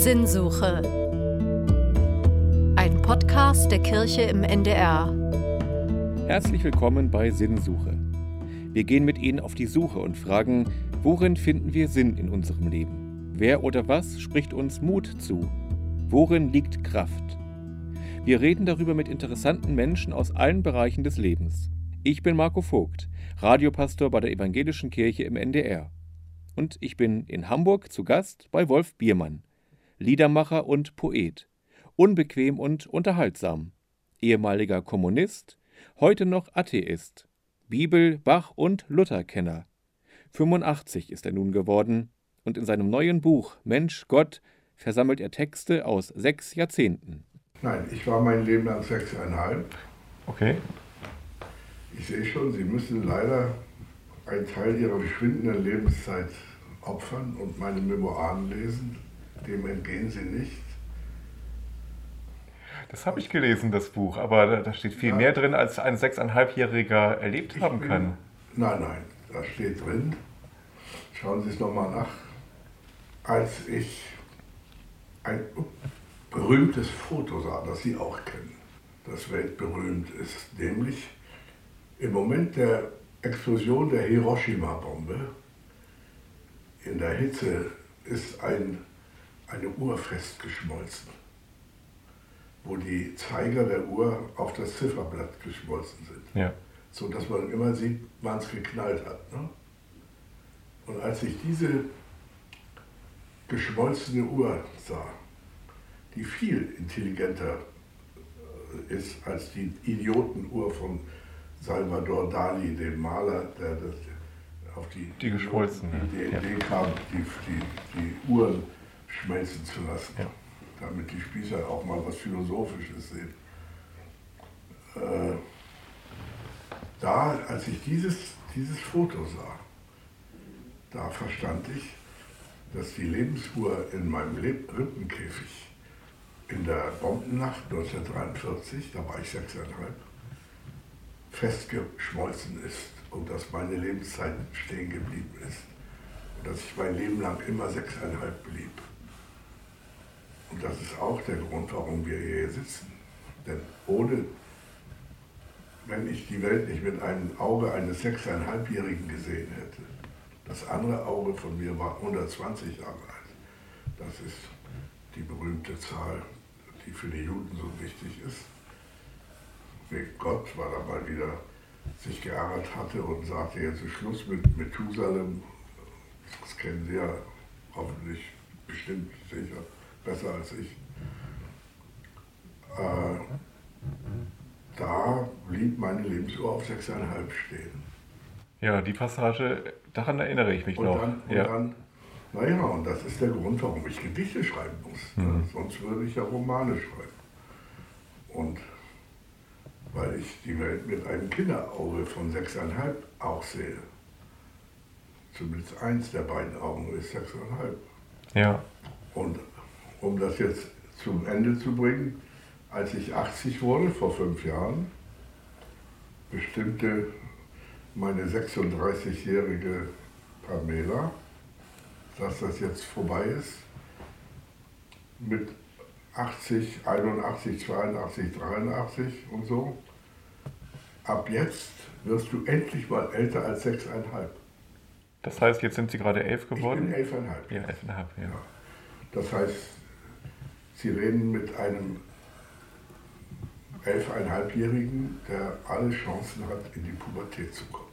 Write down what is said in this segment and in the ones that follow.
Sinnsuche. Ein Podcast der Kirche im NDR. Herzlich willkommen bei Sinnsuche. Wir gehen mit Ihnen auf die Suche und fragen, worin finden wir Sinn in unserem Leben? Wer oder was spricht uns Mut zu? Worin liegt Kraft? Wir reden darüber mit interessanten Menschen aus allen Bereichen des Lebens. Ich bin Marco Vogt, Radiopastor bei der Evangelischen Kirche im NDR. Und ich bin in Hamburg zu Gast bei Wolf Biermann, Liedermacher und Poet, unbequem und unterhaltsam, ehemaliger Kommunist, heute noch Atheist, Bibel, Bach und Lutherkenner. 85 ist er nun geworden und in seinem neuen Buch Mensch, Gott versammelt er Texte aus sechs Jahrzehnten. Nein, ich war mein Leben lang sechseinhalb. Okay. Ich sehe schon, Sie müssen leider einen Teil Ihrer verschwindenden Lebenszeit opfern und meine Memoiren lesen. Dem entgehen Sie nicht. Das habe ich gelesen, das Buch, aber da steht viel ja. mehr drin, als ein sechseinhalbjähriger erlebt ich haben bin, kann. Nein, nein, da steht drin. Schauen Sie es nochmal nach. Als ich ein berühmtes Foto sah, das Sie auch kennen, das weltberühmt ist, nämlich im Moment der Explosion der Hiroshima-Bombe in der Hitze ist ein, eine Uhr festgeschmolzen, wo die Zeiger der Uhr auf das Zifferblatt geschmolzen sind. Ja. So dass man immer sieht, wann es geknallt hat. Ne? Und als ich diese geschmolzene Uhr sah, die viel intelligenter äh, ist als die Idiotenuhr von Salvador Dali, dem Maler, der das auf die, die geschmolzen, die, die Idee kam, die, die, die Uhren schmelzen zu lassen, ja. damit die Spießer auch mal was Philosophisches sehen. Äh, da, als ich dieses, dieses Foto sah, da verstand ich, dass die Lebensuhr in meinem Rippenkäfig in der Bombennacht 1943, da war ich sechseinhalb, festgeschmolzen ist und dass meine Lebenszeit stehen geblieben ist. Und dass ich mein Leben lang immer sechseinhalb blieb. Und das ist auch der Grund, warum wir hier sitzen. Denn ohne, wenn ich die Welt nicht mit einem Auge eines sechseinhalbjährigen gesehen hätte, das andere Auge von mir war 120 Jahre alt. Das ist die berühmte Zahl, die für die Juden so wichtig ist. Gott war da mal wieder sich geärgert hatte und sagte, jetzt ist Schluss mit Methusalem. Das kennen Sie ja hoffentlich bestimmt sicher besser als ich. Äh, da blieb meine Lebensuhr auf 6,5 stehen. Ja, die Passage, daran erinnere ich mich und noch. Dann, und ja. dann, naja, und das ist der Grund, warum ich Gedichte schreiben muss. Mhm. Sonst würde ich ja Romane schreiben. Und weil ich die Welt mit einem Kinderauge von sechseinhalb auch sehe. Zumindest eins der beiden Augen ist sechseinhalb. Ja. Und um das jetzt zum Ende zu bringen, als ich 80 wurde, vor fünf Jahren, bestimmte meine 36-jährige Pamela, dass das jetzt vorbei ist mit 80, 81, 82, 83 und so. Ab jetzt wirst du endlich mal älter als 6,5. Das heißt, jetzt sind Sie gerade elf geworden? Ich bin 11,5. Ja, 11,5, ja. ja. Das heißt, Sie reden mit einem 11,5-Jährigen, der alle Chancen hat, in die Pubertät zu kommen.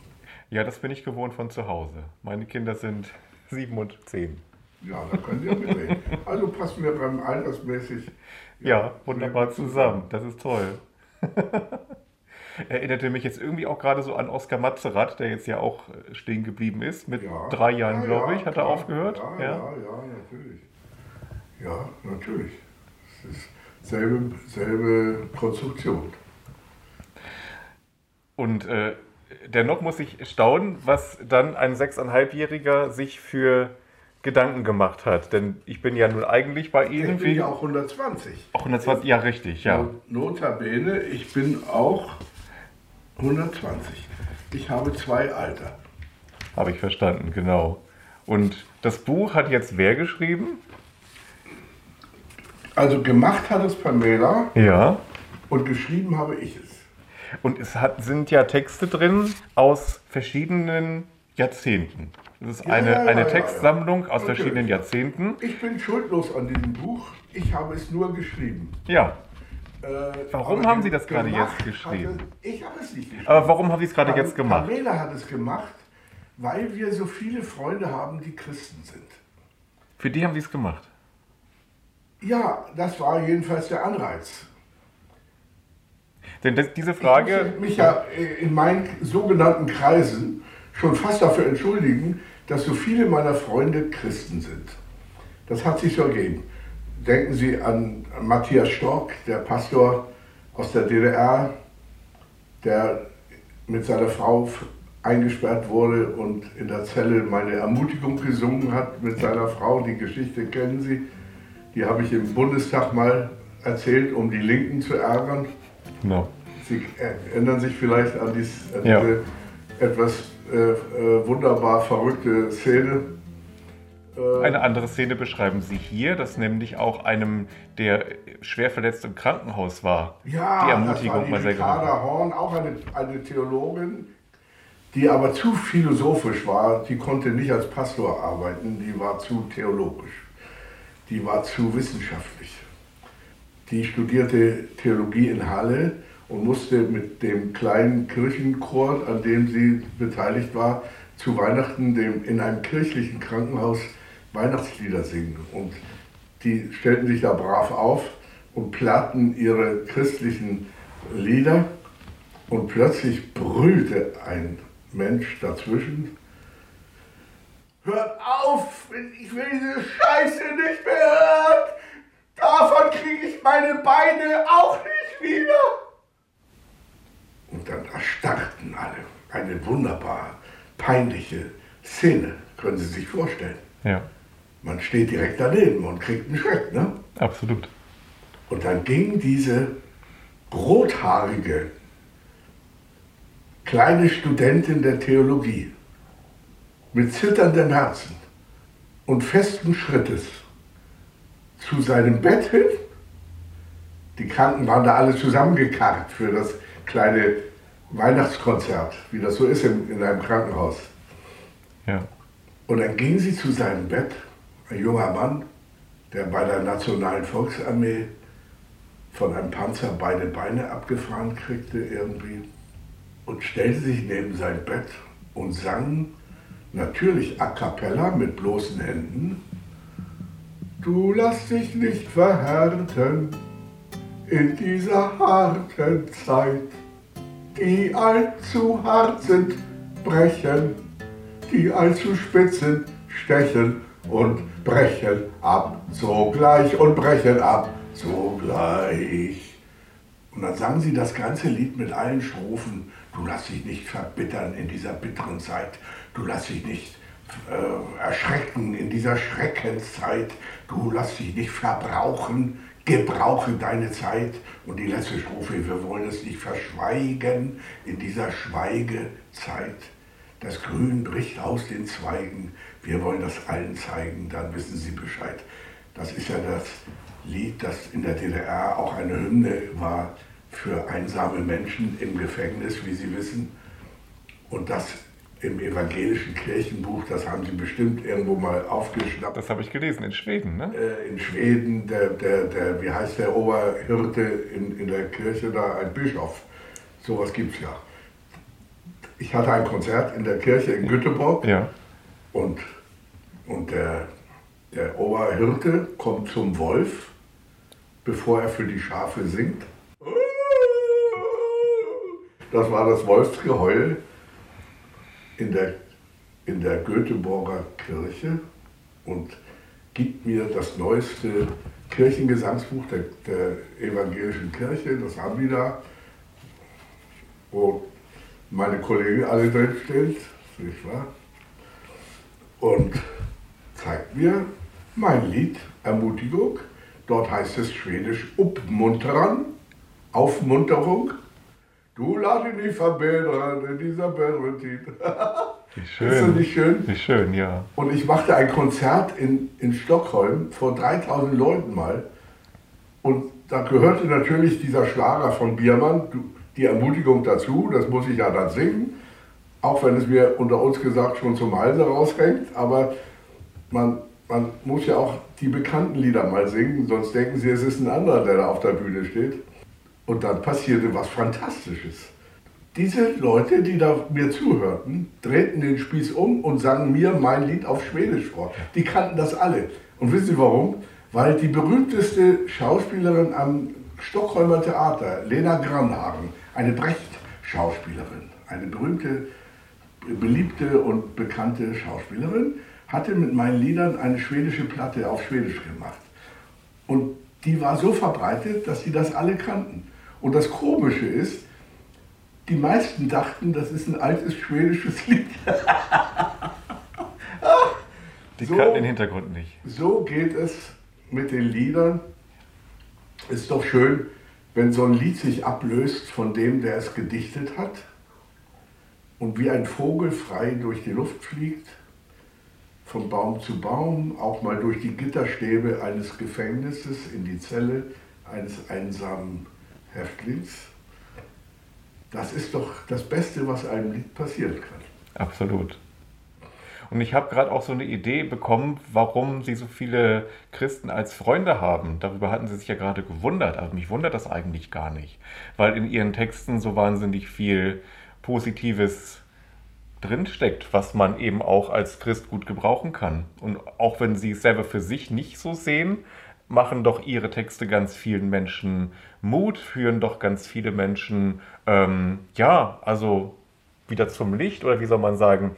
Ja, das bin ich gewohnt von zu Hause. Meine Kinder sind sieben und zehn. Ja, da können Sie ja mitreden. Also passen wir beim altersmäßig. Ja, ja wunderbar zusammen. Das ist toll. Erinnerte mich jetzt irgendwie auch gerade so an Oskar Matzerath, der jetzt ja auch äh, stehen geblieben ist. Mit ja. drei Jahren, ja, glaube ich, hat klar. er aufgehört. Ja, ja, ja, natürlich. Ja, natürlich. Es ist selbe, selbe Konstruktion. Und äh, dennoch muss ich staunen, was dann ein sechseinhalbjähriger sich für Gedanken gemacht hat. Denn ich bin ja nun eigentlich bei Ihnen. Ich bin ja auch 120. Auch 120, ja richtig, ja. Notabene, ich bin auch 120. Ich habe zwei Alter. Habe ich verstanden, genau. Und das Buch hat jetzt wer geschrieben? Also gemacht hat es Pamela Ja. und geschrieben habe ich es. Und es hat, sind ja Texte drin aus verschiedenen Jahrzehnten. Das ist Ja, eine, ja, eine ja, Textsammlung aus Natürlich. verschiedenen Jahrzehnten. Ich bin schuldlos an diesem Buch. Ich habe es nur geschrieben. Ja. Äh, Warum haben Sie das gerade jetzt geschrieben? Hatte, ich habe es nicht geschrieben. Aber warum haben Sie es gerade jetzt gemacht? Pamela hat es gemacht, weil wir so viele Freunde haben, die Christen sind. Für die haben Sie es gemacht. Ja, das war jedenfalls der Anreiz. Denn das, diese Ich Frage. musste mich ja äh, in meinen sogenannten Kreisen schon fast dafür entschuldigen, dass so viele meiner Freunde Christen sind. Das hat sich so ergeben. Denken Sie an Matthias Stork, der Pastor aus der DDR, der mit seiner Frau eingesperrt wurde und in der Zelle meine Ermutigung gesungen hat mit seiner Frau. Die Geschichte kennen Sie. Die habe ich im Bundestag mal erzählt, um die Linken zu ärgern. Genau. Sie erinnern sich vielleicht an, dies, an Ja. diese etwas äh, äh, wunderbar verrückte Szene. Äh, Eine andere Szene beschreiben Sie hier, dass nämlich auch einem, der schwer verletzt im Krankenhaus war, ja, die Ermutigung das mal war sehr die genossen. Ricarda Horn, auch eine, eine Theologin, die aber zu philosophisch war. Die konnte nicht als Pastor arbeiten, die war zu theologisch. Die war zu wissenschaftlich. Die studierte Theologie in Halle und musste mit dem kleinen Kirchenchor, an dem sie beteiligt war, zu Weihnachten dem, in einem kirchlichen Krankenhaus Weihnachtslieder singen. Und die stellten sich da brav auf und plärrten ihre christlichen Lieder. Und plötzlich brüllte ein Mensch dazwischen. Hört auf! Ich will diese Scheiße nicht mehr hören! Davon kriege ich meine Beine auch nicht wieder! Und dann erstarrten alle. Eine wunderbar peinliche Szene, können Sie sich vorstellen. Ja, Man steht direkt daneben und kriegt einen Schreck, ne? absolut. Und dann ging diese rothaarige kleine Studentin der Theologie mit zitterndem Herzen und festen Schrittes zu seinem Bett hin. Die Kranken waren da alle zusammengekarrt für das kleine Weihnachtskonzert, wie das so ist in, in einem Krankenhaus. Ja. Und dann ging sie zu seinem Bett, ein junger Mann, der bei der Nationalen Volksarmee von einem Panzer beide Beine abgefahren kriegte irgendwie und stellte sich neben sein Bett und sang natürlich a cappella mit bloßen Händen. Du lass dich nicht verhärten in dieser harten Zeit, die allzu hart sind, brechen, die allzu spitz sind, stechen und brechen ab sogleich und brechen ab sogleich. Und dann sangen sie das ganze Lied mit allen Strophen. Du lass dich nicht verbittern in dieser bitteren Zeit. Du lass dich nicht äh, erschrecken in dieser Schreckenszeit. Du lass dich nicht verbrauchen. Gebrauche deine Zeit. Und die letzte Strophe, wir wollen es nicht verschweigen in dieser Schweigezeit. Das Grün bricht aus den Zweigen. Wir wollen das allen zeigen, dann wissen Sie Bescheid. Das ist ja das Lied, das in der DDR auch eine Hymne war für einsame Menschen im Gefängnis, wie Sie wissen. Und das im evangelischen Kirchenbuch, das haben Sie bestimmt irgendwo mal aufgeschnappt. Das habe ich gelesen in Schweden, ne? Äh, in Schweden, der, der, der, wie heißt der Oberhirte in, in der Kirche da, ein Bischof. Sowas gibt es ja. Ich hatte ein Konzert in der Kirche in Göteborg Ja. und, und der, der Oberhirte kommt zum Wolf, bevor er für die Schafe singt. Das war das Wolfsgeheul in der, in der Göteborger Kirche und gibt mir das neueste Kirchengesangsbuch der, der evangelischen Kirche, das haben die da, wo meine Kollegen alle drin stehen, nicht wahr? Und zeigt mir mein Lied Ermutigung. Dort heißt es schwedisch Uppmuntran, Aufmunterung. Du lass dich nicht verbittern in dieser. Wie Ist das schön. nicht schön? Wie schön, ja. Und ich machte ein Konzert in, in Stockholm vor 3000 Leuten mal. Und da gehörte natürlich dieser Schlager von Biermann, die Ermutigung dazu, das muss ich ja dann singen, auch wenn es mir unter uns gesagt schon zum Halse raushängt, aber man, man muss ja auch die bekannten Lieder mal singen, sonst denken sie, es ist ein anderer, der da auf der Bühne steht. Und dann passierte was Fantastisches. Diese Leute, die da mir zuhörten, drehten den Spieß um und sangen mir mein Lied auf Schwedisch vor. Die kannten das alle. Und wissen Sie warum? Weil die berühmteste Schauspielerin am Stockholmer Theater, Lena Granhagen, eine Brecht-Schauspielerin, eine berühmte, beliebte und bekannte Schauspielerin, hatte mit meinen Liedern eine schwedische Platte auf Schwedisch gemacht. Und die war so verbreitet, dass sie das alle kannten. Und das Komische ist, die meisten dachten, das ist ein altes schwedisches Lied. die so, kannten den Hintergrund nicht. So geht es mit den Liedern. Ist doch schön, wenn so ein Lied sich ablöst von dem, der es gedichtet hat und wie ein Vogel frei durch die Luft fliegt, von Baum zu Baum, auch mal durch die Gitterstäbe eines Gefängnisses in die Zelle eines einsamen Häftlings. Das ist doch das Beste, was einem Lied passieren kann. Absolut. Und ich habe gerade auch so eine Idee bekommen, warum Sie so viele Christen als Freunde haben. Darüber hatten Sie sich ja gerade gewundert, aber mich wundert das eigentlich gar nicht, weil in Ihren Texten so wahnsinnig viel Positives drinsteckt, was man eben auch als Christ gut gebrauchen kann. Und auch wenn Sie es selber für sich nicht so sehen, machen doch Ihre Texte ganz vielen Menschen Mut, führen doch ganz viele Menschen, ähm, ja, also wieder zum Licht oder wie soll man sagen,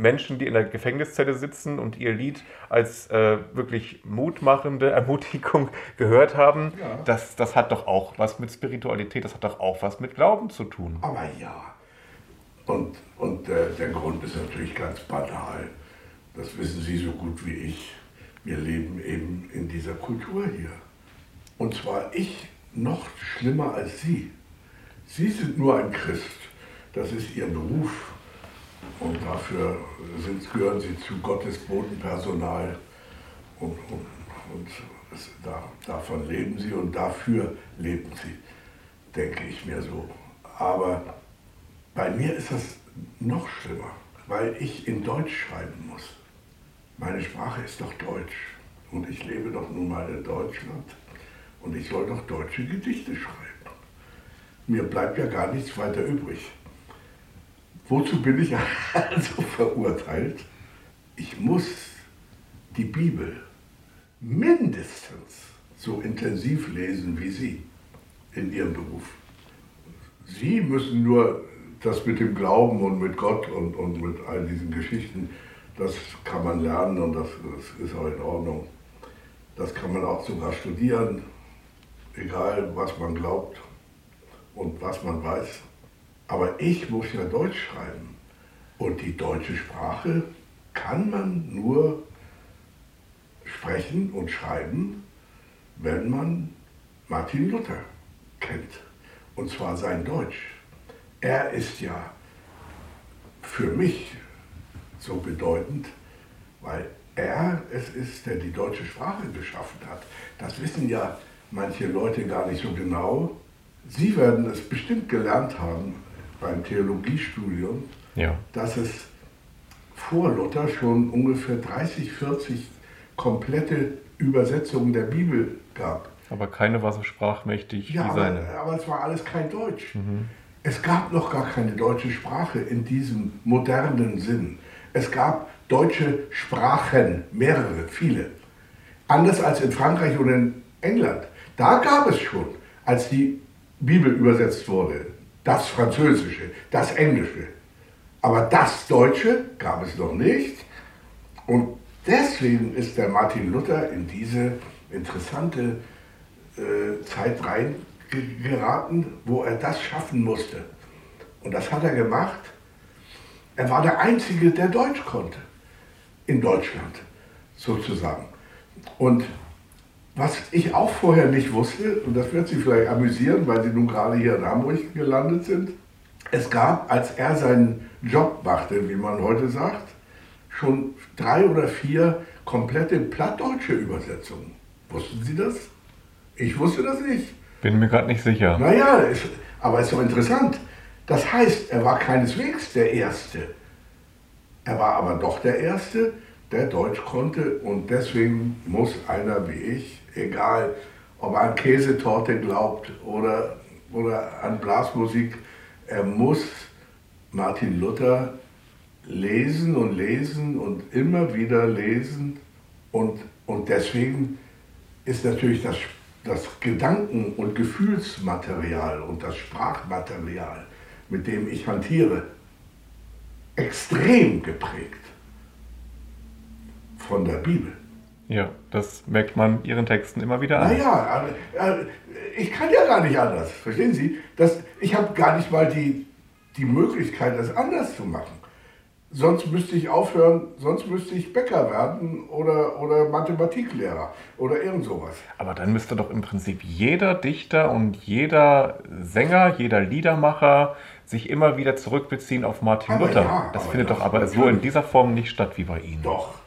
Menschen, die in der Gefängniszelle sitzen und ihr Lied als äh, wirklich mutmachende Ermutigung gehört haben, ja. das, das hat doch auch was mit Spiritualität, das hat doch auch was mit Glauben zu tun. Aber ja. Und, und äh, der Grund ist natürlich ganz banal. Das wissen Sie so gut wie ich. Wir leben eben in dieser Kultur hier. Und zwar ich noch schlimmer als Sie. Sie sind nur ein Christ. Das ist Ihr Beruf. Und dafür sind, gehören sie zu Gottes Bodenpersonal. Und, und, und es, da, davon leben sie und dafür leben sie, denke ich mir so. Aber bei mir ist das noch schlimmer, weil ich in Deutsch schreiben muss. Meine Sprache ist doch Deutsch und ich lebe doch nun mal in Deutschland und ich soll doch deutsche Gedichte schreiben. Mir bleibt ja gar nichts weiter übrig. Wozu bin ich also verurteilt? Ich muss die Bibel mindestens so intensiv lesen wie Sie in Ihrem Beruf. Sie müssen nur das mit dem Glauben und mit Gott und, und mit all diesen Geschichten, das kann man lernen und das, das ist auch in Ordnung. Das kann man auch sogar studieren, egal was man glaubt und was man weiß. Aber ich muss ja Deutsch schreiben. Und die deutsche Sprache kann man nur sprechen und schreiben, wenn man Martin Luther kennt. Und zwar sein Deutsch. Er ist ja für mich so bedeutend, weil er es ist, der die deutsche Sprache geschaffen hat. Das wissen ja manche Leute gar nicht so genau. Sie werden es bestimmt gelernt haben beim Theologiestudium, ja. dass es vor Luther schon ungefähr 30, 40 komplette Übersetzungen der Bibel gab. Aber keine war so sprachmächtig ja, wie seine. Aber, aber es war alles kein Deutsch. Mhm. Es gab noch gar keine deutsche Sprache in diesem modernen Sinn. Es gab deutsche Sprachen, mehrere, viele. Anders als in Frankreich oder in England. Da gab es schon, als die Bibel übersetzt wurde, das Französische, das Englische. Aber das Deutsche gab es noch nicht. Und deswegen ist der Martin Luther in diese interessante äh, Zeit reingeraten, wo er das schaffen musste. Und das hat er gemacht. Er war der Einzige, der Deutsch konnte. In Deutschland sozusagen. Und was ich auch vorher nicht wusste, und das wird Sie vielleicht amüsieren, weil Sie nun gerade hier in Hamburg gelandet sind, es gab, als er seinen Job machte, wie man heute sagt, schon drei oder vier komplette plattdeutsche Übersetzungen. Wussten Sie das? Ich wusste das nicht. Bin mir gerade nicht sicher. Naja, es, aber es ist doch interessant. Das heißt, er war keineswegs der Erste. Er war aber doch der Erste, der Deutsch konnte und deswegen muss einer wie ich, egal ob er an Käsetorte glaubt oder, oder an Blasmusik, er muss Martin Luther lesen und lesen und immer wieder lesen und, und deswegen ist natürlich das, das Gedanken- und Gefühlsmaterial und das Sprachmaterial, mit dem ich hantiere, extrem geprägt von der Bibel. Ja, das merkt man Ihren Texten immer wieder an. Naja, äh, ich kann ja gar nicht anders, verstehen Sie? Das, ich habe gar nicht mal die, die Möglichkeit, das anders zu machen. Sonst müsste ich aufhören, sonst müsste ich Bäcker werden oder, oder Mathematiklehrer oder irgend sowas. Aber dann müsste doch im Prinzip jeder Dichter und jeder Sänger, jeder Liedermacher sich immer wieder zurückbeziehen auf Martin Aber Luther. ja, das findet das doch aber so in dieser Form nicht statt wie bei Ihnen. Doch.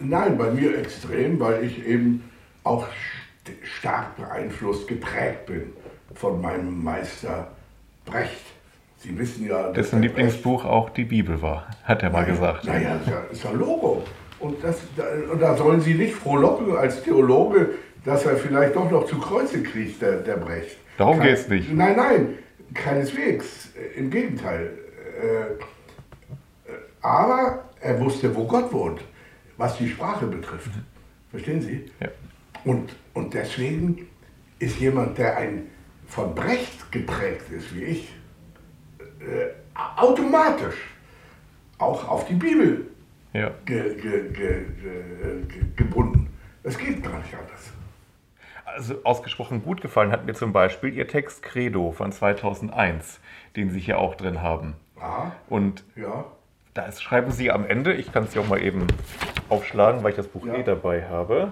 Nein, bei mir extrem, weil ich eben auch st stark beeinflusst, geprägt bin von meinem Meister Brecht. Sie wissen ja, dass Dessen Lieblingsbuch auch die Bibel war, hat er mal Brecht- gesagt. Naja, ist ja, ist ja Logo. Und, das, da, und da sollen Sie nicht frohlocken als Theologe, dass er vielleicht doch noch zu Kreuze kriegt, der, der Brecht. Darum Kein- geht's nicht. Nein, nein, keineswegs. Im Gegenteil. Äh, äh, aber er wusste, wo Gott wohnt, was die Sprache betrifft. Verstehen Sie? Ja. Und, und deswegen ist jemand, der ein von Brecht geprägt ist, wie ich, äh, automatisch auch auf die Bibel Ja. ge, ge, ge, ge, ge, gebunden. Es geht gar nicht anders. Also ausgesprochen gut gefallen hat mir zum Beispiel Ihr Text Credo von 2001, den Sie hier auch drin haben. Ah, Und ja. Da ist, schreiben Sie am Ende, ich kann es hier auch mal eben aufschlagen, weil ich das Buch Ja. eh dabei habe.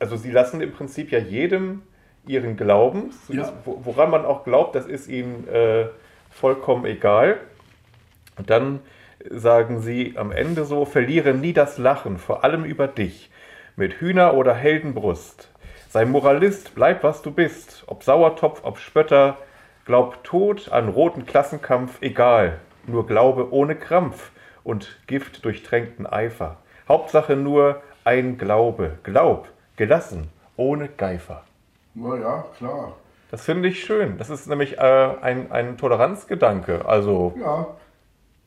Also Sie lassen im Prinzip ja jedem ihren Glauben, so Ja. das, wo- woran man auch glaubt, das ist Ihnen äh, vollkommen egal. Und dann sagen Sie am Ende so, verliere nie das Lachen, vor allem über dich, mit Hühner- oder Heldenbrust. Sei Moralist, bleib was du bist, ob Sauertopf, ob Spötter, glaub tot an roten Klassenkampf, egal, nur Glaube ohne Krampf und Gift durchtränkten Eifer. Hauptsache nur ein Glaube, glaub, gelassen, ohne Geifer. Na ja, klar. Das finde ich schön. Das ist nämlich äh, ein, ein Toleranzgedanke. Also, Ja.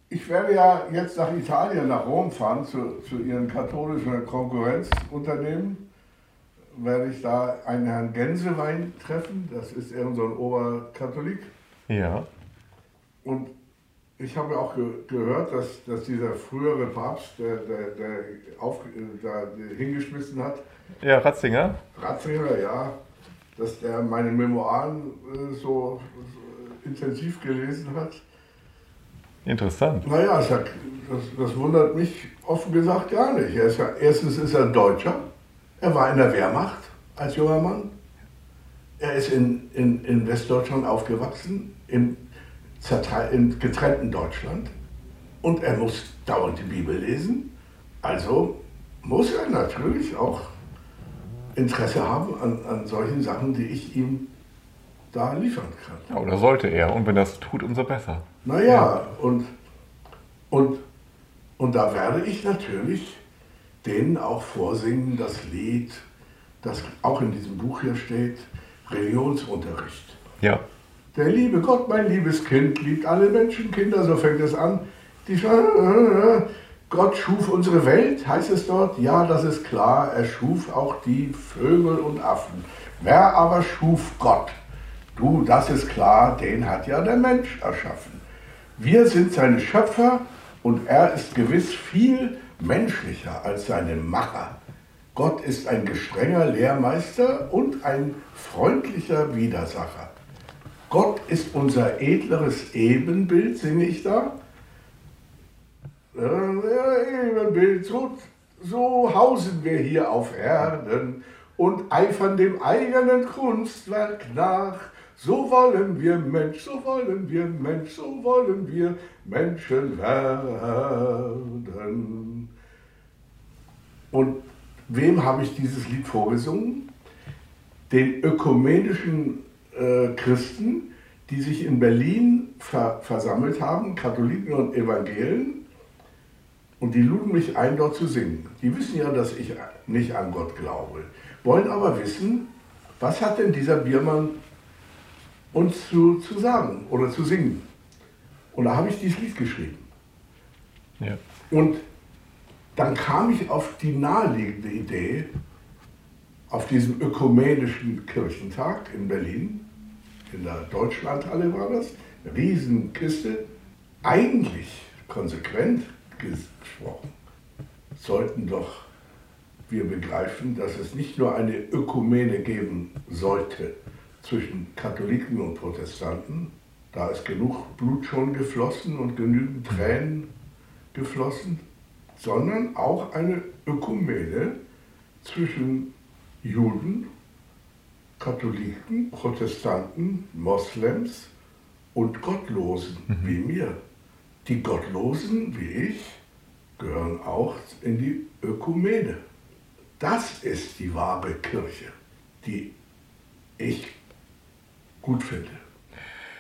Ich werde ja jetzt nach Italien, nach Rom fahren, zu, zu Ihren katholischen Konkurrenzunternehmen. Werde ich da einen Herrn Gänsewein treffen. Das ist irgend so ein Oberkatholik. ja. Und ich habe auch ge gehört, dass, dass dieser frühere Papst, der, der, der auf, da hingeschmissen hat, Ja, Ratzinger. Ratzinger, ja, dass der meine Memoiren äh, so, so intensiv gelesen hat. Interessant. Naja, das, das wundert mich offen gesagt gar nicht. Er ist ja, erstens ist er Deutscher. Er war in der Wehrmacht als junger Mann. Er ist in, in, in Westdeutschland aufgewachsen, im, im getrennten Deutschland. Und er muss dauernd die Bibel lesen. Also muss er natürlich auch Interesse haben an, an solchen Sachen, die ich ihm da liefern kann. Ja, oder sollte er. Und wenn das tut, umso besser. Naja, und, und, und da werde ich natürlich denen auch vorsingen, das Lied, das auch in diesem Buch hier steht, Religionsunterricht. Ja. Der liebe Gott, mein liebes Kind, liebt alle Menschenkinder, so fängt es an. Die Gott schuf unsere Welt, heißt es dort. Ja, das ist klar, er schuf auch die Vögel und Affen. Wer aber schuf Gott? Du, das ist klar, den hat ja der Mensch erschaffen. Wir sind seine Schöpfer und er ist gewiss viel menschlicher als seine Macher. Gott ist ein gestrenger Lehrmeister und ein freundlicher Widersacher. Gott ist unser edleres Ebenbild, singe ich da. Ebenbild, so, so hausen wir hier auf Erden und eifern dem eigenen Kunstwerk nach. So wollen wir Mensch, so wollen wir Mensch, so wollen wir Menschen werden. Und wem habe ich dieses Lied vorgesungen? den ökumenischen äh, Christen, die sich in Berlin ver versammelt haben, Katholiken und Evangelen, und die luden mich ein, dort zu singen. Die wissen ja, dass ich nicht an Gott glaube, wollen aber wissen, was hat denn dieser Biermann uns zu, zu sagen oder zu singen. Und da habe ich dieses Lied geschrieben. Ja. Und dann kam ich auf die naheliegende Idee, auf diesem ökumenischen Kirchentag in Berlin, in der Deutschlandhalle war das, Riesenkiste, eigentlich konsequent gesprochen, sollten doch wir begreifen, dass es nicht nur eine Ökumene geben sollte zwischen Katholiken und Protestanten, da ist genug Blut schon geflossen und genügend Tränen geflossen, sondern auch eine Ökumene zwischen Juden, Katholiken, Protestanten, Moslems und Gottlosen mhm. wie mir. Die Gottlosen wie ich gehören auch in die Ökumene. Das ist die wahre Kirche, die ich gut finde.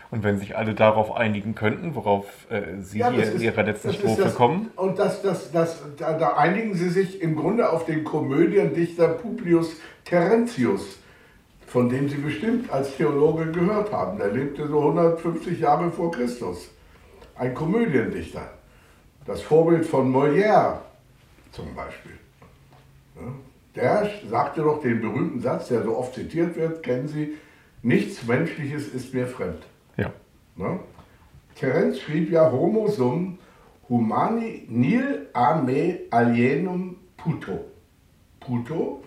Und wenn sich alle darauf einigen könnten, worauf äh, Sie ja, hier ist, in Ihrer letzten Strophe das, kommen? Und das, das, das, da, da, einigen Sie sich im Grunde auf den Komödiendichter Publius Terentius, von dem Sie bestimmt als Theologe gehört haben. Der lebte so 150 Jahre vor Christus. Ein Komödiendichter. Das Vorbild von Molière zum Beispiel. Der sagte doch den berühmten Satz, der so oft zitiert wird, kennen Sie, nichts Menschliches ist mir fremd. Ja. Ne? Terenz schrieb ja Homo sum humani nil a me alienum puto. Puto,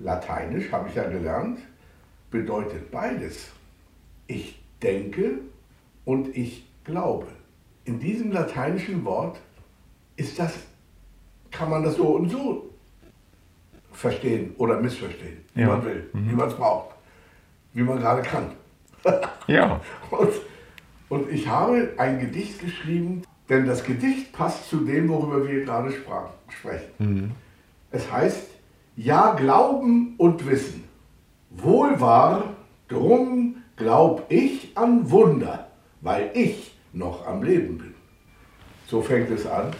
lateinisch habe ich ja gelernt, bedeutet beides. Ich denke und ich glaube. In diesem lateinischen Wort ist das, kann man das so und so verstehen oder missverstehen, wie ja. man will, mhm. wie man es braucht, wie man gerade kann. ja. Und, und ich habe ein Gedicht geschrieben, denn das Gedicht passt zu dem, worüber wir gerade sprachen, sprechen. Mhm. Es heißt, ja, Glauben und Wissen. Wohl wahr, drum glaub ich an Wunder, weil ich noch am Leben bin. So fängt es an,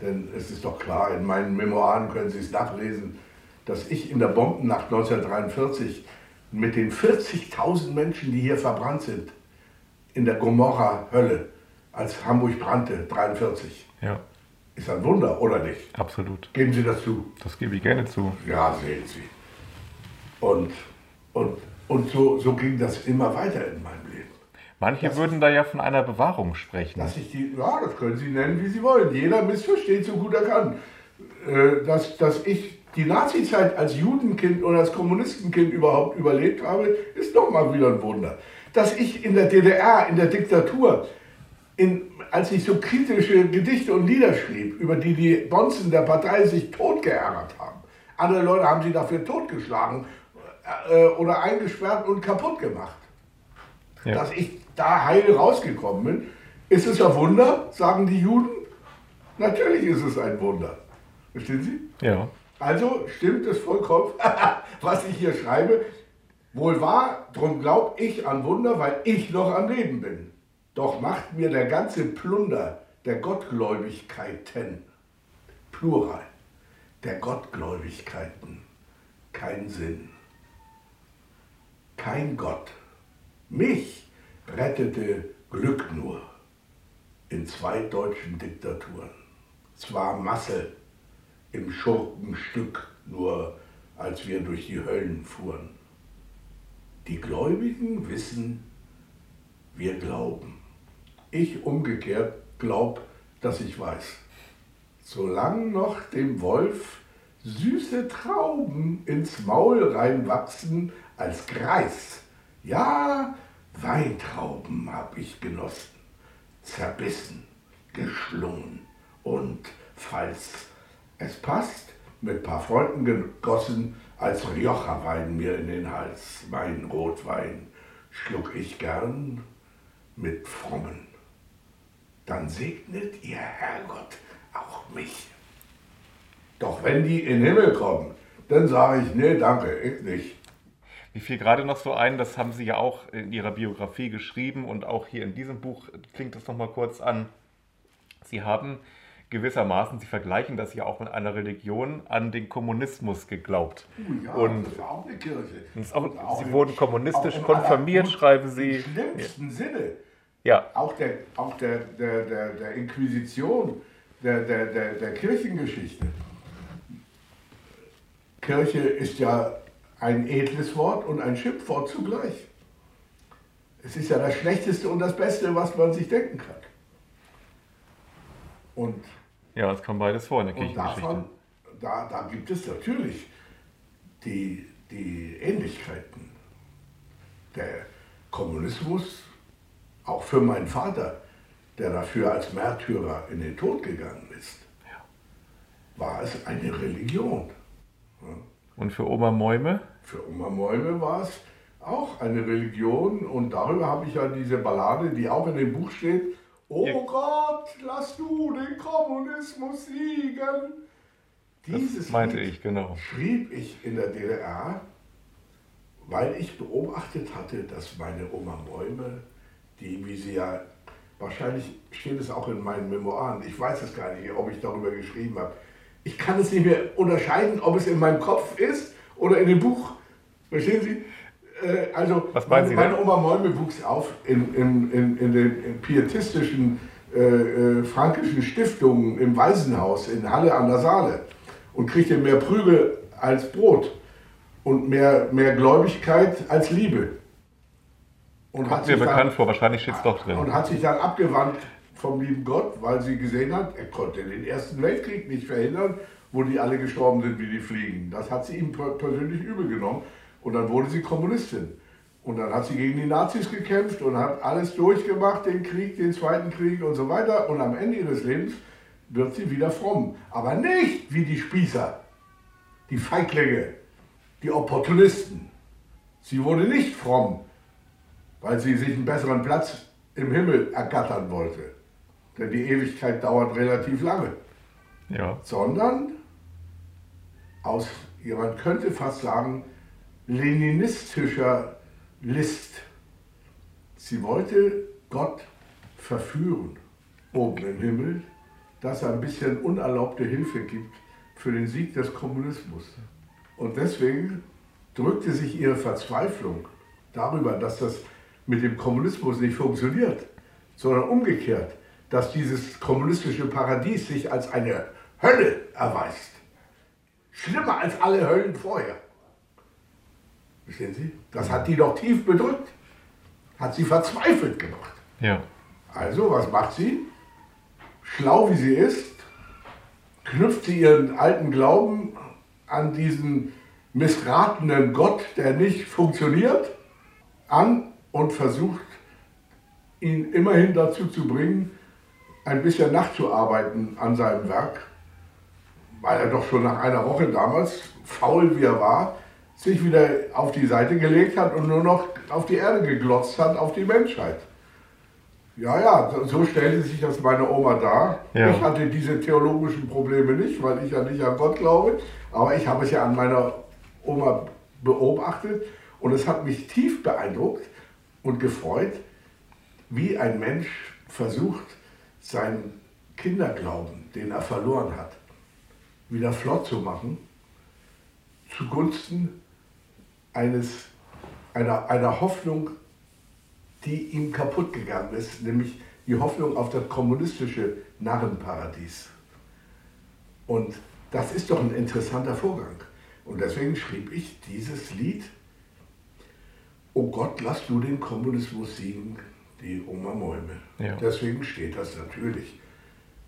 denn es ist doch klar, in meinen Memoiren können Sie es nachlesen, dass ich in der Bombennacht 1943 mit den 40.000 Menschen, die hier verbrannt sind, in der Gomorra-Hölle, als Hamburg brannte, 43. Ja. Ist ein Wunder, oder nicht? Absolut. Geben Sie das zu? Das gebe ich gerne zu. Ja, sehen Sie. Und, und, und so, so ging das immer weiter in meinem Leben. Manche das, würden da ja von einer Bewahrung sprechen. Dass ich die, ja, das können Sie nennen, wie Sie wollen. Jeder missversteht so gut er kann. Äh, dass, dass ich die Nazizeit als Judenkind und als Kommunistenkind überhaupt überlebt habe, ist nochmal wieder ein Wunder. Dass ich in der DDR, in der Diktatur, in, als ich so kritische Gedichte und Lieder schrieb, über die die Bonzen der Partei sich totgeärgert haben. Andere Leute haben sie dafür totgeschlagen äh, oder eingesperrt und kaputt gemacht. Ja. Dass ich da heil rausgekommen bin, ist es ein Wunder, sagen die Juden? Natürlich ist es ein Wunder. Verstehen Sie? Ja. Also stimmt es vollkommen, was ich hier schreibe. Wohl wahr, drum glaub ich an Wunder, weil ich noch am Leben bin. Doch macht mir der ganze Plunder der Gottgläubigkeiten, Plural, der Gottgläubigkeiten, keinen Sinn. Kein Gott. Mich rettete Glück nur in zwei deutschen Diktaturen. Zwar Masse im Schurkenstück, nur als wir durch die Höllen fuhren. Die Gläubigen wissen, wir glauben. Ich umgekehrt glaub, dass ich weiß. Solang noch dem Wolf süße Trauben ins Maul reinwachsen als Greis. Ja, Weintrauben hab ich genossen, zerbissen, geschlungen und, falls es passt, mit paar Freunden gegossen, als Rioja-Wein mir in den Hals. Mein Rotwein schluck ich gern mit Frommen. Dann segnet ihr Herrgott auch mich. Doch wenn die in den Himmel kommen, dann sage ich, nee, danke, ich nicht. Mir fiel gerade noch so ein, das haben Sie ja auch in Ihrer Biografie geschrieben und auch hier in diesem Buch klingt es nochmal kurz an. Sie haben gewissermaßen, Sie vergleichen das ja auch mit einer Religion, an den Kommunismus geglaubt. Oh ja, und das ist auch eine Kirche. auch, auch Sie wurden kommunistisch konfirmiert, schreiben Sie. Im schlimmsten Sinne. Ja, Auch der, auch der, der, der, der Inquisition, der, der, der, der Kirchengeschichte. Kirche ist ja ein edles Wort und ein Schimpfwort zugleich. Es ist ja das Schlechteste und das Beste, was man sich denken kann. Und ja, es kommt beides vor in der Und Kirchengeschichte. davon, da, da gibt es natürlich die, die Ähnlichkeiten. Der Kommunismus, auch für meinen Vater, der dafür als Märtyrer in den Tod gegangen ist, war es eine Religion. Und für Oma Mäume? Für Oma Mäume war es auch eine Religion und darüber habe ich ja diese Ballade, die auch in dem Buch steht. Oh Ja. Gott, lass du den Kommunismus siegen. Dieses Das meinte Lied ich, genau. schrieb ich in der DDR, weil ich beobachtet hatte, dass meine Oma Mäume, die, wie sie ja, wahrscheinlich steht es auch in meinen Memoiren, ich weiß es gar nicht, ob ich darüber geschrieben habe, ich kann es nicht mehr unterscheiden, ob es in meinem Kopf ist oder in dem Buch. Verstehen Sie? Äh, Also, meine, meine? Oma Mäume wuchs auf in, in, in, in den pietistischen äh, äh, frankischen Stiftungen im Waisenhaus in Halle an der Saale und kriegte mehr Prügel als Brot und mehr, mehr Gläubigkeit als Liebe. Und Kommt mir sich dann- bekannt vor, wahrscheinlich steht es doch und drin. hat sich dann abgewandt vom lieben Gott, weil sie gesehen hat, er konnte den Ersten Weltkrieg nicht verhindern, wo die alle gestorben sind wie die Fliegen. Das hat sie ihm per- persönlich übel genommen. Und dann wurde sie Kommunistin. Und dann hat sie gegen die Nazis gekämpft und hat alles durchgemacht, den Krieg, den Zweiten Krieg und so weiter. Und am Ende ihres Lebens wird sie wieder fromm. Aber nicht wie die Spießer, die Feiglinge, die Opportunisten. Sie wurde nicht fromm, weil sie sich einen besseren Platz im Himmel ergattern wollte. Denn die Ewigkeit dauert relativ lange. Ja, Sondern aus, ja, man könnte fast sagen, leninistischer List. Sie wollte Gott verführen oben im Himmel, dass er ein bisschen unerlaubte Hilfe gibt für den Sieg des Kommunismus. Und deswegen drückte sich ihre Verzweiflung darüber, dass das mit dem Kommunismus nicht funktioniert, sondern umgekehrt, dass dieses kommunistische Paradies sich als eine Hölle erweist. Schlimmer als alle Höllen vorher. Verstehen Sie? Das hat die doch tief bedrückt. Hat sie verzweifelt gemacht. ja. Also, was macht sie? Schlau wie sie ist, knüpft sie ihren alten Glauben an diesen missratenen Gott, der nicht funktioniert, an und versucht, ihn immerhin dazu zu bringen, ein bisschen nachzuarbeiten an seinem Werk, weil er doch schon nach einer Woche damals, faul wie er war, sich wieder auf die Seite gelegt hat und nur noch auf die Erde geglotzt hat, auf die Menschheit. Ja, ja, so- stellte sich das meine Oma dar. Ja. Ich hatte diese theologischen Probleme nicht, weil ich ja nicht an Gott glaube, aber ich habe es ja an meiner Oma beobachtet und es hat mich tief beeindruckt und gefreut, wie ein Mensch versucht, seinen Kinderglauben, den er verloren hat, wieder flott zu machen, zugunsten eines, einer, einer Hoffnung, die ihm kaputt gegangen ist, nämlich die Hoffnung auf das kommunistische Narrenparadies. Und das ist doch ein interessanter Vorgang. Und deswegen schrieb ich dieses Lied, Oh Gott, lass du den Kommunismus siegen, die Oma Mäume. Ja. Deswegen steht das natürlich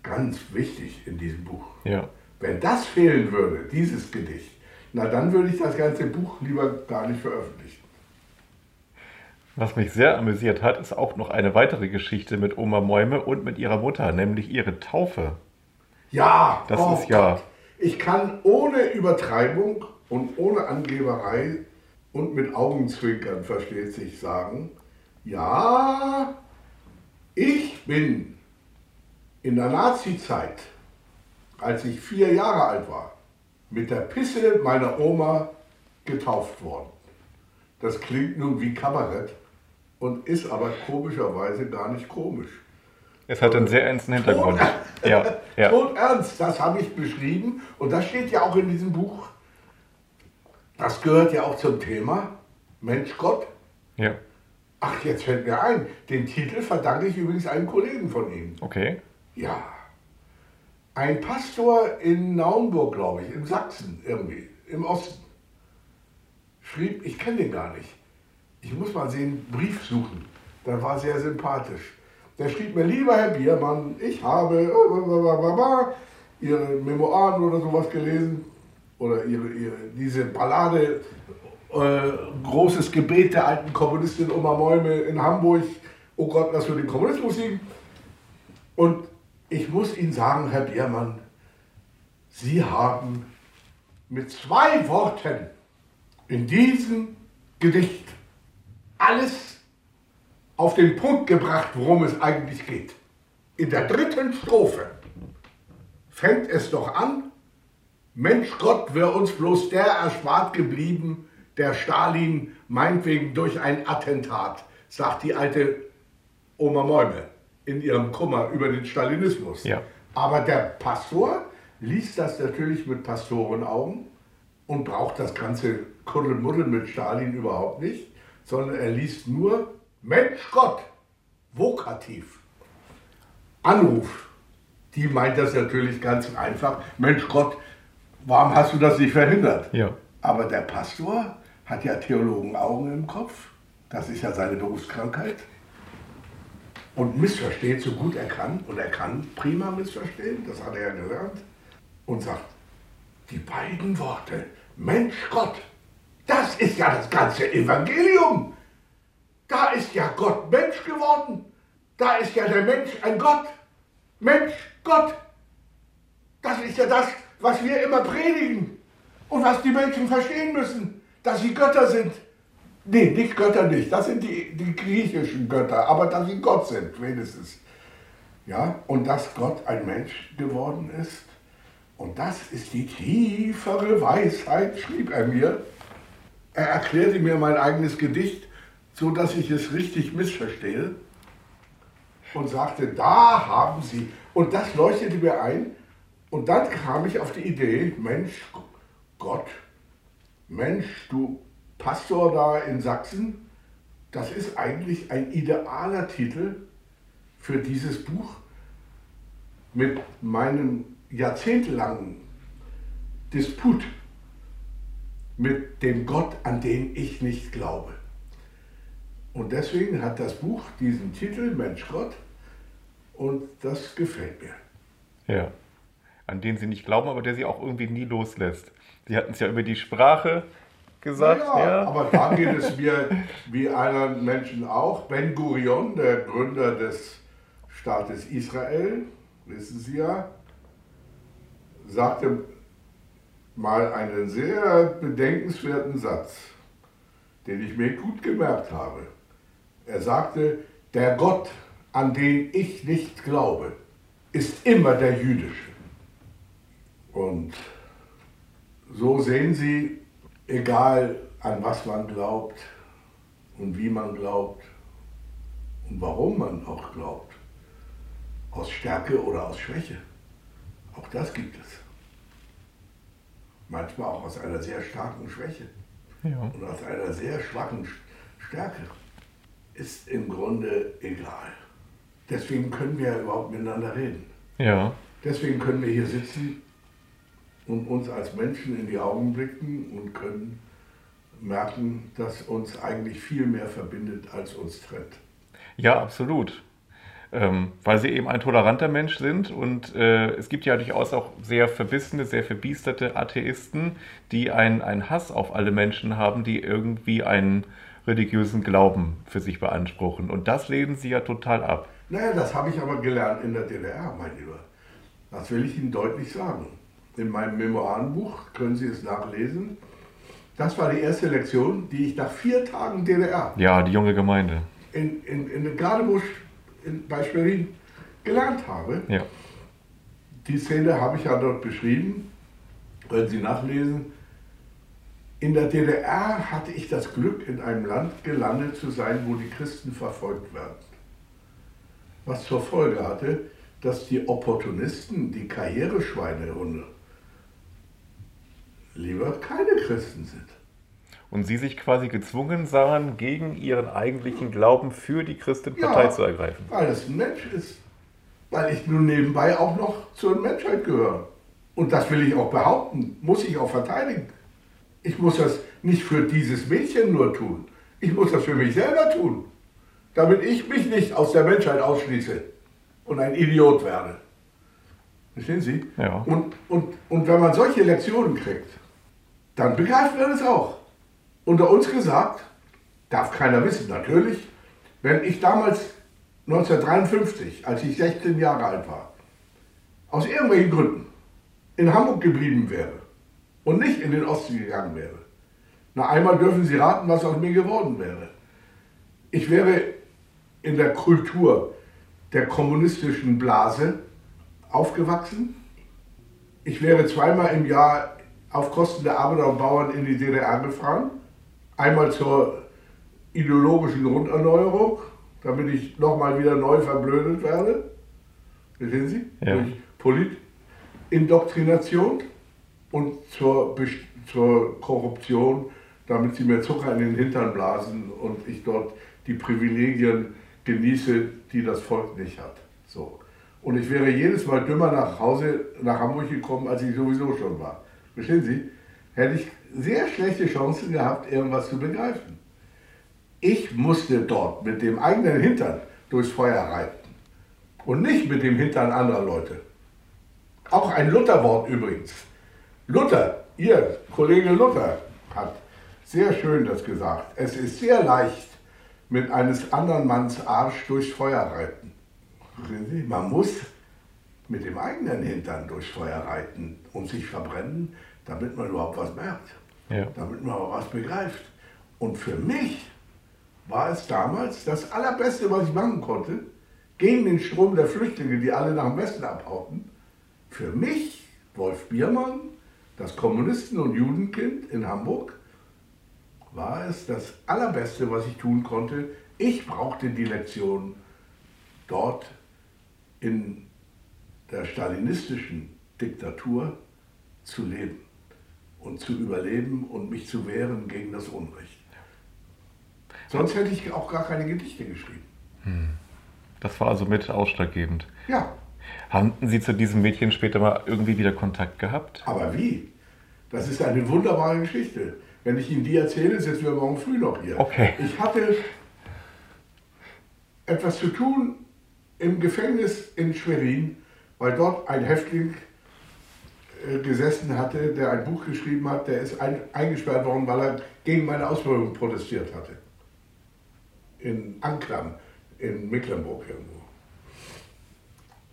ganz wichtig in diesem Buch. Ja. Wenn das fehlen würde, dieses Gedicht, na dann würde ich das ganze Buch lieber gar nicht veröffentlichen. Was mich sehr amüsiert hat, ist auch noch eine weitere Geschichte mit Oma Mäume und mit ihrer Mutter, nämlich ihre Taufe. Ja, Das oh ist ja- Gott. Ich kann ohne Übertreibung und ohne Angeberei und mit Augenzwinkern, versteht sich, sagen, ja, ich bin in der Nazi-Zeit, als ich vier Jahre alt war, mit der Pisse meiner Oma getauft worden. Das klingt nun wie Kabarett und ist aber komischerweise gar nicht komisch. Es hat einen sehr ernsten Hintergrund. Tot, Ja, ja. tot ernst, das habe ich beschrieben und das steht ja auch in diesem Buch. Das gehört ja auch zum Thema Mensch Gott. ja. Ach, jetzt fällt mir ein, den Titel verdanke ich übrigens einem Kollegen von Ihnen. Okay. Ja. Ein Pastor in Naumburg, glaube ich, in Sachsen irgendwie, im Osten, schrieb, ich kenne den gar nicht. Ich muss mal den Brief suchen. Der war sehr sympathisch. Der schrieb mir, lieber Herr Biermann, ich habe äh, Ihre Memoiren oder sowas gelesen. Oder ihre, ihre, diese Ballade, äh, großes Gebet der alten Kommunistin Oma Mäume in Hamburg. Oh Gott, lass für den Kommunismus siegen. Und ich muss Ihnen sagen, Herr Biermann, Sie haben mit zwei Worten in diesem Gedicht alles auf den Punkt gebracht, worum es eigentlich geht. In der dritten Strophe fängt es doch an, Mensch Gott, wäre uns bloß der erspart geblieben, der Stalin meinetwegen durch ein Attentat, sagt die alte Oma Mäume in ihrem Kummer über den Stalinismus. Ja. Aber der Pastor liest das natürlich mit Pastorenaugen und braucht das ganze Kuddelmuddel mit Stalin überhaupt nicht, sondern er liest nur Mensch Gott, vokativ. Anruf. Die meint das natürlich ganz einfach. Mensch Gott, warum hast du das nicht verhindert? Ja. Aber der Pastor hat ja Theologenaugen im Kopf. Das ist ja seine Berufskrankheit. Und missversteht so gut er kann. Und er kann prima missverstehen, das hat er ja gelernt. Und sagt, die beiden Worte, Mensch Gott, das ist ja das ganze Evangelium. Da ist ja Gott Mensch geworden. Da ist ja der Mensch ein Gott. Mensch, Gott. Das ist ja das, was wir immer predigen und was die Menschen verstehen müssen, dass sie Götter sind. Nee, nicht Götter nicht, das sind die, die griechischen Götter, aber dass sie Gott sind, wenigstens. Ja, und dass Gott ein Mensch geworden ist. Und das ist die tiefere Weisheit, schrieb er mir. Er erklärte mir mein eigenes Gedicht, so dass ich es richtig missverstehe. Und sagte, da haben Sie. Und das leuchtete mir ein. Und dann kam ich auf die Idee, Mensch, Gott, Mensch, du Pastor da in Sachsen, das ist eigentlich ein idealer Titel für dieses Buch mit meinem jahrzehntelangen Disput mit dem Gott, an den ich nicht glaube. Und deswegen hat das Buch diesen Titel, Mensch Gott, und das gefällt mir. Ja. An den sie nicht glauben, aber der sie auch irgendwie nie loslässt. Sie hatten es ja über die Sprache gesagt. Ja, Ja, aber da geht es mir wie anderen Menschen auch. Ben Gurion, der Gründer des Staates Israel, wissen Sie ja, sagte mal einen sehr bedenkenswerten Satz, den ich mir gut gemerkt habe. Er sagte, der Gott, an den ich nicht glaube, ist immer der jüdische. Und so sehen Sie, egal an was man glaubt und wie man glaubt und warum man auch glaubt, aus Stärke oder aus Schwäche, auch das gibt es. Manchmal auch aus einer sehr starken Schwäche ja. und aus einer sehr schwachen Stärke, ist im Grunde egal. Deswegen können wir ja überhaupt miteinander reden. ja. Deswegen können wir hier sitzen und uns als Menschen in die Augen blicken und können merken, dass uns eigentlich viel mehr verbindet, als uns trennt. Ja, absolut. Ähm, weil sie eben ein toleranter Mensch sind und äh, es gibt ja durchaus auch sehr verbissene, sehr verbiesterte Atheisten, die einen, einen Hass auf alle Menschen haben, die irgendwie einen religiösen Glauben für sich beanspruchen. Und das lehnen sie ja total ab. Naja, das habe ich aber gelernt in der DDR, mein Lieber. Das will ich Ihnen deutlich sagen. In meinem Memoirenbuch können Sie es nachlesen. Das war die erste Lektion, die ich nach vier Tagen DDR Ja, die junge Gemeinde. in, in, in Gadebusch in, bei Schwerin gelernt habe. Ja. Die Szene habe ich ja dort beschrieben. Können Sie nachlesen. In der DDR hatte ich das Glück, in einem Land gelandet zu sein, wo die Christen verfolgt werden. Was zur Folge hatte, dass die Opportunisten, die Karriereschweinehunde, lieber keine Christen sind. Und Sie sich quasi gezwungen sahen, gegen Ihren eigentlichen Glauben für die Christenpartei Ja. zu ergreifen. Weil es ein Mensch ist. Weil ich nun nebenbei auch noch zur Menschheit gehöre. Und das will ich auch behaupten, muss ich auch verteidigen. Ich muss das nicht für dieses Mädchen nur tun. Ich muss das für mich selber tun. Damit ich mich nicht aus der Menschheit ausschließe und ein Idiot werde. Verstehen Sie? Ja. Und, und, und wenn man solche Lektionen kriegt, dann begreift man es auch. Unter uns gesagt, darf keiner wissen, natürlich, wenn ich damals 1953, als ich 16 Jahre alt war, aus irgendwelchen Gründen in Hamburg geblieben wäre und nicht in den Osten gegangen wäre. Na, einmal dürfen Sie raten, was aus mir geworden wäre. Ich wäre in der Kultur der kommunistischen Blase aufgewachsen. Ich wäre zweimal im Jahr auf Kosten der Arbeiter und Bauern in die DDR gefahren. Einmal zur ideologischen Grunderneuerung, damit ich nochmal wieder neu verblödet werde. Verstehen Sie? Ja. Durch Politindoktrination und zur, zur Korruption, damit sie mir Zucker in den Hintern blasen und ich dort die Privilegien genieße, die das Volk nicht hat. So. Und ich wäre jedes Mal dümmer nach Hause, nach Hamburg gekommen, als ich sowieso schon war. Verstehen Sie? Hätte ich sehr schlechte Chancen gehabt, irgendwas zu begreifen. Ich musste dort mit dem eigenen Hintern durchs Feuer reiten und nicht mit dem Hintern anderer Leute. Auch ein Lutherwort übrigens. Luther, Ihr Kollege Luther hat sehr schön das gesagt. Es ist sehr leicht, mit eines anderen Manns Arsch durchs Feuer reiten. Man muss mit dem eigenen Hintern durchs Feuer reiten und sich verbrennen, damit man überhaupt was merkt Ja. damit man auch was begreift. Und für mich war es damals das Allerbeste, was ich machen konnte, gegen den Strom der Flüchtlinge, die alle nach dem Westen abhauten. Für mich, Wolf Biermann, das Kommunisten- und Judenkind in Hamburg, war es das Allerbeste, was ich tun konnte. Ich brauchte die Lektion dort in der stalinistischen Diktatur zu leben und zu überleben und mich zu wehren gegen das Unrecht. Sonst hätte ich auch gar keine Gedichte geschrieben. Das war also mit ausschlaggebend. Ja, Hatten Sie zu diesem Mädchen später mal irgendwie wieder Kontakt gehabt? aber wie? Das ist eine wunderbare Geschichte. Wenn ich Ihnen die erzähle, sitzen wir morgen früh noch hier. Okay. Ich hatte etwas zu tun im Gefängnis in Schwerin, weil dort ein Häftling gesessen hatte, der ein Buch geschrieben hat, der ist ein, eingesperrt worden, weil er gegen meine Ausbildung protestiert hatte. In Anklam, in Mecklenburg irgendwo.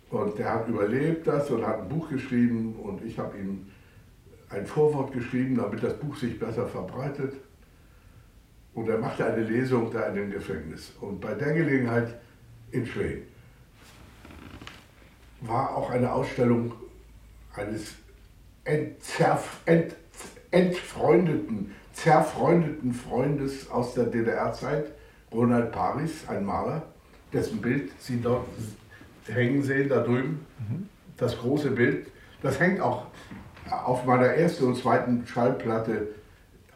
Und der hat überlebt das und hat ein Buch geschrieben und ich habe ihm ein Vorwort geschrieben, damit das Buch sich besser verbreitet. Und er machte eine Lesung da in dem Gefängnis. Und bei der Gelegenheit in Schweden war auch eine Ausstellung eines entzerf, ent, entfreundeten, zerfreundeten Freundes aus der DDR-Zeit, Ronald Paris, ein Maler, dessen Bild Sie dort hängen sehen, da drüben. Das große Bild. Das hängt auch auf meiner ersten und zweiten Schallplatte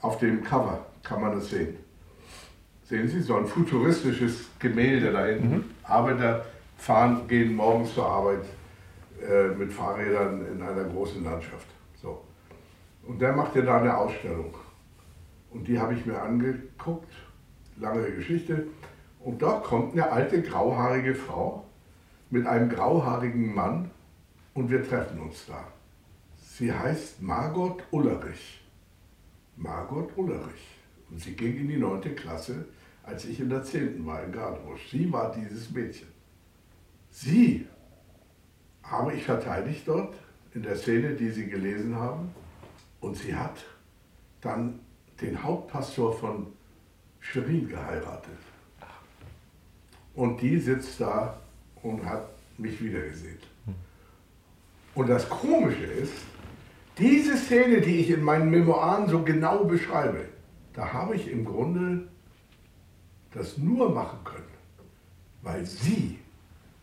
auf dem Cover, kann man das sehen. Sehen Sie, so ein futuristisches Gemälde da hinten. Arbeiter fahren, gehen morgens zur Arbeit äh, mit Fahrrädern in einer großen Landschaft. Und der machte da eine Ausstellung. Und die habe ich mir angeguckt, lange Geschichte. Und dort kommt eine alte grauhaarige Frau mit einem grauhaarigen Mann und wir treffen uns da. Sie heißt Margot Ullerich. Margot Ullerich. Und sie ging in die neunte Klasse, als ich in der zehnten war in Gardebusch. Sie war dieses Mädchen. Sie habe ich verteidigt dort in der Szene, die Sie gelesen haben. Und sie hat dann den Hauptpastor von Schwerin geheiratet. Und die sitzt da und hat mich wiedergesehen. Und das Komische ist, Diese Szene, die ich in meinen Memoiren so genau beschreibe, da habe ich im Grunde das nur machen können, weil sie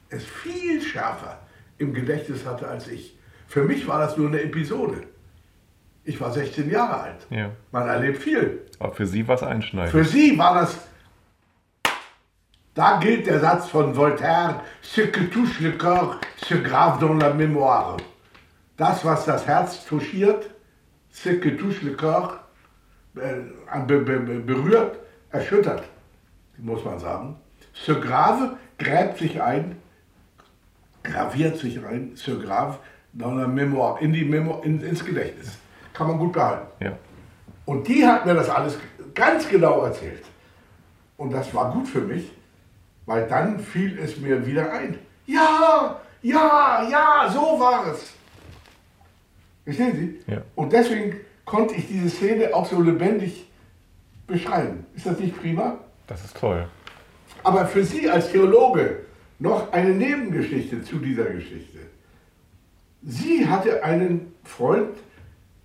es viel schärfer im Gedächtnis hatte als ich. Für mich war das nur eine Episode. Ich war 16 Jahre alt. Ja. Man erlebt viel. Aber für Sie war es einschneidend. Für sie war das. Da gilt der Satz von Voltaire: Ce que touche le corps se grave dans la mémoire. Das, was das Herz touchiert, ce que touche le corps, äh, be, be, be, berührt, erschüttert, muss man sagen. Se grave gräbt sich ein, graviert sich rein, se grave dans la mémoire, in die Memo, in, ins Gedächtnis. Kann man gut behalten. Ja. Und die hat mir das alles ganz genau erzählt. Und das war gut für mich, weil dann fiel es mir wieder ein. Ja, ja, ja, so war es. Verstehen Sie? Ja. Und deswegen konnte ich diese Szene auch so lebendig beschreiben. Ist das nicht prima? Das ist toll. Aber für Sie als Theologe noch eine Nebengeschichte zu dieser Geschichte. Sie hatte einen Freund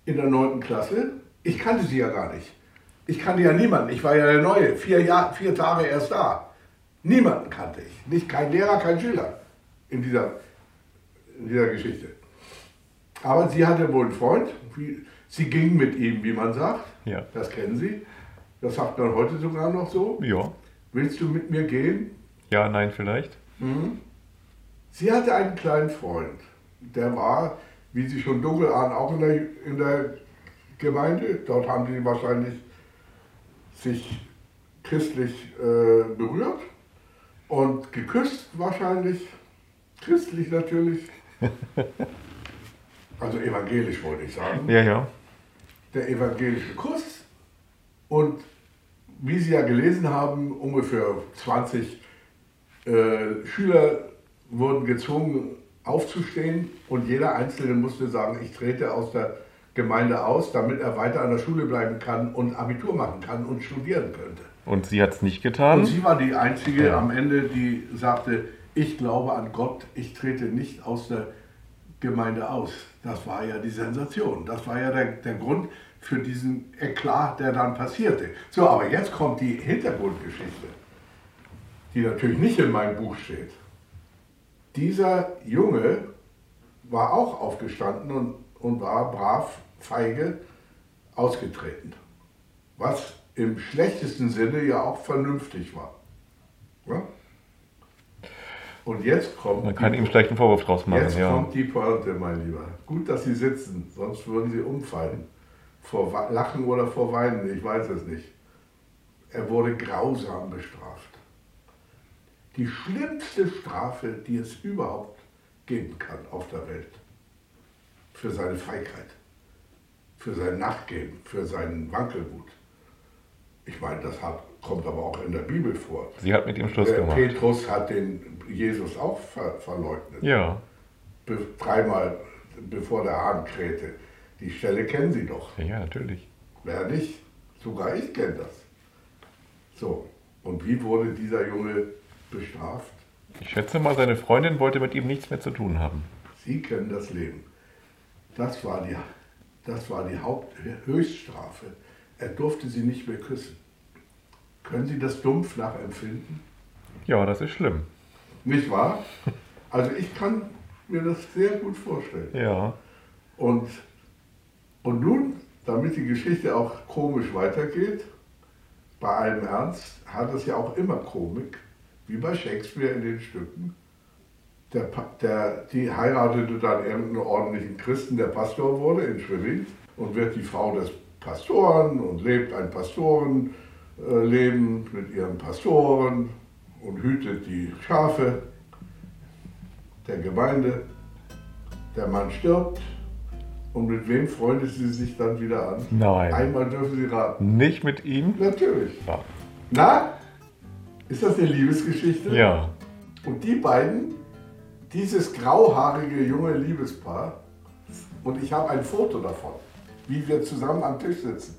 in der 9. Klasse. Ich kannte sie ja gar nicht. Ich kannte ja niemanden. Ich war ja der Neue. Vier, Jahr, vier Tage erst da. Niemanden kannte ich. Nicht kein Lehrer, kein Schüler in dieser, in dieser Geschichte. Aber sie hatte wohl einen Freund. Sie ging mit ihm, wie man sagt. Ja. Das kennen Sie. Das sagt man heute sogar noch so. Ja. Willst du mit mir gehen? Ja, nein, vielleicht. Sie hatte einen kleinen Freund. Der war, wie Sie schon dunkel ahnen, auch in der, in der Gemeinde. Dort haben sie wahrscheinlich sich christlich äh, berührt und geküsst wahrscheinlich. Christlich natürlich. Also evangelisch wollte ich sagen. Ja, ja. der evangelische Kuss. Und wie Sie ja gelesen haben, ungefähr 20 äh, Schüler wurden gezwungen aufzustehen und jeder Einzelne musste sagen, ich trete aus der Gemeinde aus, damit er weiter an der Schule bleiben kann und Abitur machen kann und studieren könnte. Und sie hat es nicht getan? Und sie war die Einzige Ja. am Ende, die sagte, ich glaube an Gott, ich trete nicht aus der Gemeinde aus. Das war ja die Sensation. Das war ja der, der Grund für diesen Eklat, der dann passierte. So, aber jetzt kommt die Hintergrundgeschichte, die natürlich nicht in meinem Buch steht. Dieser Junge war auch aufgestanden und, und war brav, feige ausgetreten. Was im schlechtesten Sinne ja auch vernünftig war. Ja? Und jetzt kommt, Man kann die- ihm schlecht einen Vorwurf draus machen, jetzt ja. kommt die Pointe, mein Lieber. Gut, dass Sie sitzen, sonst würden Sie umfallen. Vor Lachen oder vor Weinen, ich weiß es nicht. Er wurde grausam bestraft. Die schlimmste Strafe, die es überhaupt geben kann auf der Welt. Für seine Feigheit, für sein Nachgeben, für seinen Wankelmut. Ich meine, das hat, kommt aber auch in der Bibel vor. Sie hat mit ihm Schluss Der gemacht. Petrus hat den Jesus auch ver verleugnet. Ja, Be dreimal bevor der Hahn krähte. Die Stelle kennen Sie doch. ja, natürlich. Wer nicht? Sogar ich kenne das. So, und wie wurde dieser Junge bestraft? Ich schätze mal, seine Freundin wollte mit ihm nichts mehr zu tun haben. Sie kennen das Leben. Das war die, das war die Haupt Höchststrafe. Er durfte sie nicht mehr küssen. Können Sie das dumpf nachempfinden? Ja, das ist schlimm. Nicht wahr? Also ich kann mir das sehr gut vorstellen. Ja, Und, und nun, damit die Geschichte auch komisch weitergeht, bei allem Ernst, hat es ja auch immer Komik, wie bei Shakespeare in den Stücken. Der, der, die heiratete dann irgendeinen ordentlichen Christen, der Pastor wurde in Schwerin und wird die Frau des Pastoren und lebt ein Pastorenleben mit ihren Pastoren und hütet die Schafe der Gemeinde. Der Mann stirbt und mit wem freundet sie sich dann wieder an? Nein. Einmal dürfen Sie raten. nicht mit ihm? Natürlich. Ja. Na? Ist das eine Liebesgeschichte? Ja, Und die beiden, dieses grauhaarige junge Liebespaar, und ich habe ein Foto davon, wie wir zusammen am Tisch sitzen.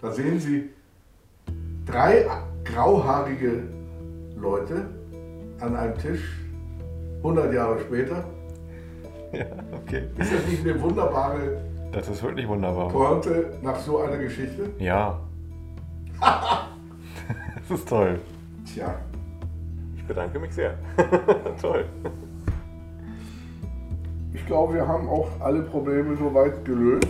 Da sehen Sie drei grauhaarige Leute an einem Tisch, 100 Jahre später. ja, okay. Ist das nicht eine wunderbare Das ist wirklich wunderbar. Pointe nach so einer Geschichte? Ja. das ist toll. Tja, Ich bedanke mich sehr. toll. ich glaube, wir haben auch alle Probleme soweit gelöst.